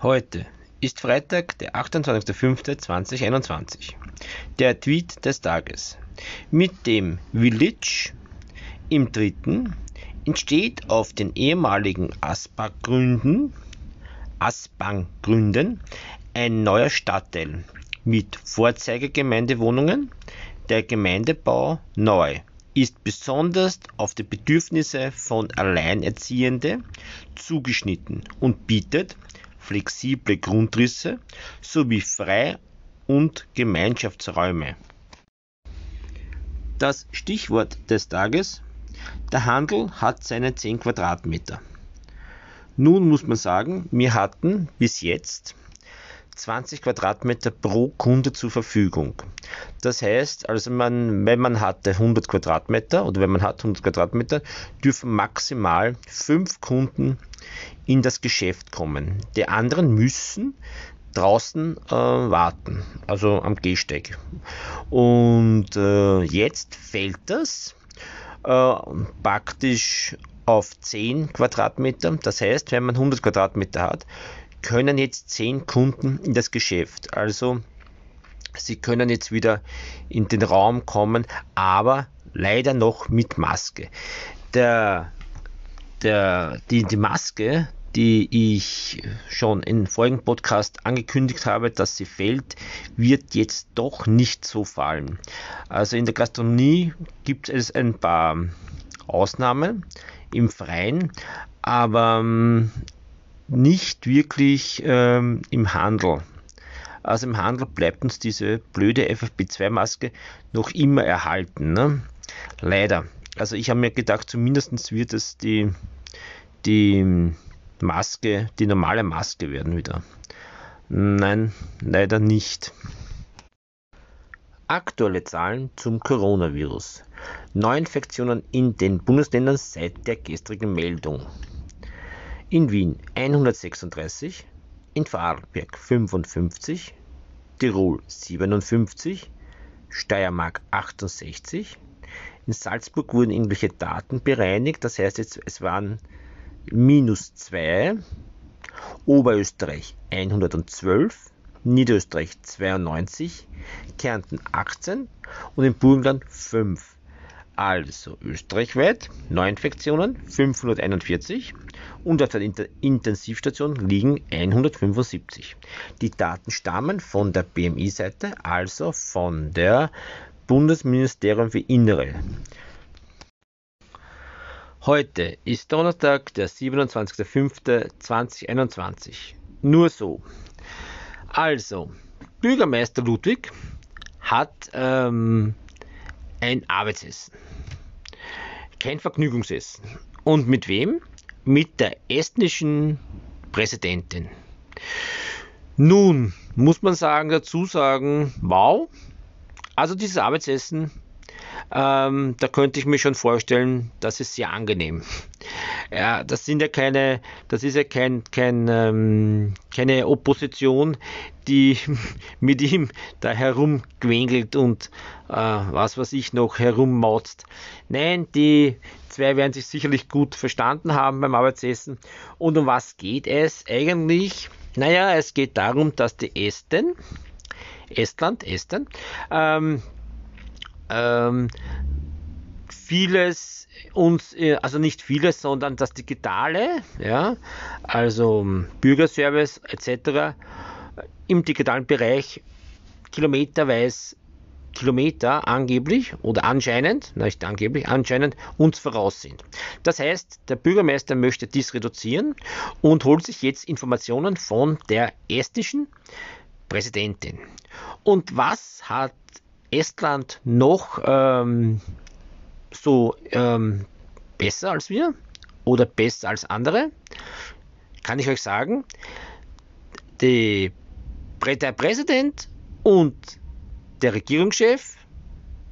Heute ist Freitag, der 28.05.2021. Der Tweet des Tages. Mit dem Village im dritten entsteht auf den ehemaligen Aspang-Gründen ein neuer Stadtteil mit Vorzeigegemeindewohnungen. Der Gemeindebau neu ist besonders auf die Bedürfnisse von Alleinerziehende zugeschnitten und bietet flexible Grundrisse sowie Frei- und Gemeinschaftsräume. Das Stichwort des Tages: Der Handel hat seine 10 Quadratmeter. Nun muss man sagen, wir hatten bis jetzt 20 Quadratmeter pro Kunde zur Verfügung. Das heißt, also man, wenn man hatte 100 Quadratmeter oder wenn man hat 100 Quadratmeter, dürfen maximal 5 Kunden in das Geschäft kommen. Die anderen müssen draußen äh, warten, also am Gehsteig. Und äh, jetzt fällt das äh, praktisch auf 10 Quadratmeter. Das heißt, wenn man 100 Quadratmeter hat, können jetzt 10 Kunden in das Geschäft. Also sie können jetzt wieder in den Raum kommen, aber leider noch mit Maske. Der, der, die, die Maske, die ich schon im vorigen Podcast angekündigt habe, dass sie fällt, wird jetzt doch nicht so fallen. Also in der Gastronomie gibt es ein paar Ausnahmen im Freien, aber ähm, nicht wirklich ähm, im Handel. Also im Handel bleibt uns diese blöde FFP2-Maske noch immer erhalten. Ne? Leider. Also ich habe mir gedacht, zumindest wird es die, die Maske, die normale Maske werden wieder. Nein, leider nicht. Aktuelle Zahlen zum Coronavirus. Neuinfektionen in den Bundesländern seit der gestrigen Meldung. In Wien 136, in Vorarlberg 55, Tirol 57, Steiermark 68. In Salzburg wurden irgendwelche Daten bereinigt, das heißt jetzt, es waren minus 2, Oberösterreich 112, Niederösterreich 92, Kärnten 18 und im Burgenland 5. Also österreichweit Neuinfektionen 541 und auf der Intensivstation liegen 175. Die Daten stammen von der BMI-Seite, also von der Bundesministerium für Innere. Heute ist Donnerstag, der 27.05.2021. Nur so. Also, Bürgermeister Ludwig hat ähm, ein Arbeitsessen. Kein Vergnügungsessen. Und mit wem? Mit der estnischen Präsidentin. Nun muss man sagen, dazu sagen, wow. Also dieses Arbeitsessen, ähm, da könnte ich mir schon vorstellen, das ist sehr angenehm. Ja, das sind ja keine, das ist ja kein, kein, ähm, keine Opposition, die mit ihm da herumquengelt und äh, was weiß ich noch herummauzt. Nein, die zwei werden sich sicherlich gut verstanden haben beim Arbeitsessen. Und um was geht es eigentlich? Naja, es geht darum, dass die Esten, Estland, Esten, ähm, ähm, vieles uns, äh, also nicht vieles, sondern das Digitale, ja, also Bürgerservice etc. im digitalen Bereich kilometerweise Kilometer angeblich oder anscheinend, nicht angeblich, anscheinend uns voraus sind. Das heißt, der Bürgermeister möchte dies reduzieren und holt sich jetzt Informationen von der estnischen Präsidentin. Und was hat Estland noch ähm, so ähm, besser als wir oder besser als andere, kann ich euch sagen, die, der Präsident und der Regierungschef,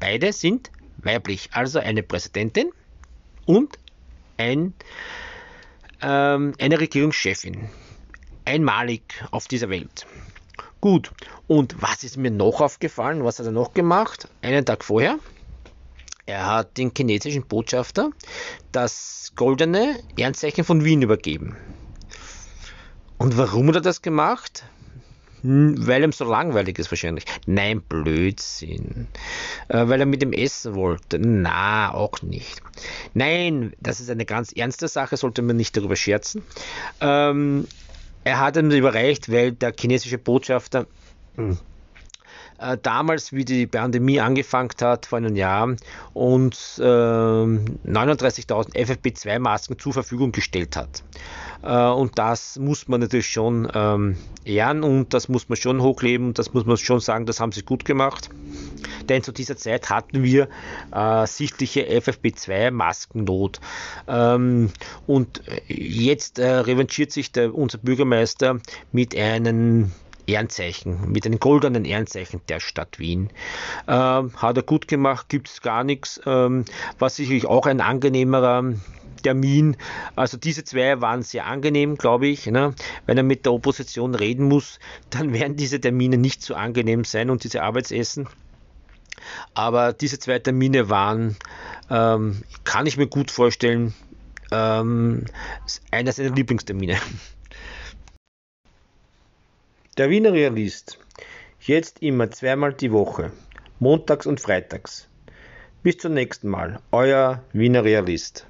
beide sind weiblich. Also eine Präsidentin und ein, ähm, eine Regierungschefin. Einmalig auf dieser Welt. Gut, und was ist mir noch aufgefallen? Was hat er noch gemacht? Einen Tag vorher. Er hat den chinesischen Botschafter das goldene Ehrenzeichen von Wien übergeben. Und warum hat er das gemacht? Hm, weil ihm so langweilig ist wahrscheinlich. Nein, Blödsinn. Äh, weil er mit dem essen wollte. Na, auch nicht. Nein, das ist eine ganz ernste Sache, sollte man nicht darüber scherzen. Ähm, er hat ihm überreicht, weil der chinesische Botschafter hm, äh, damals, wie die Pandemie angefangen hat, vor einem Jahr, uns äh, 39.000 FFP2-Masken zur Verfügung gestellt hat. Äh, und das muss man natürlich schon ähm, ehren und das muss man schon hochleben. Das muss man schon sagen, das haben sie gut gemacht. Denn zu dieser Zeit hatten wir äh, sichtliche FFP2-Maskennot. Ähm, und jetzt äh, revanchiert sich der, unser Bürgermeister mit einem Ehrenzeichen, mit einem goldenen Ehrenzeichen der Stadt Wien. Ähm, hat er gut gemacht, gibt es gar nichts. Ähm, war sicherlich auch ein angenehmerer Termin. Also diese zwei waren sehr angenehm, glaube ich. Ne? Wenn er mit der Opposition reden muss, dann werden diese Termine nicht so angenehm sein und diese Arbeitsessen. Aber diese zwei Termine waren, ähm, kann ich mir gut vorstellen, ähm, einer seiner Lieblingstermine. Der Wiener Realist. Jetzt immer zweimal die Woche. Montags und freitags. Bis zum nächsten Mal. Euer Wiener Realist.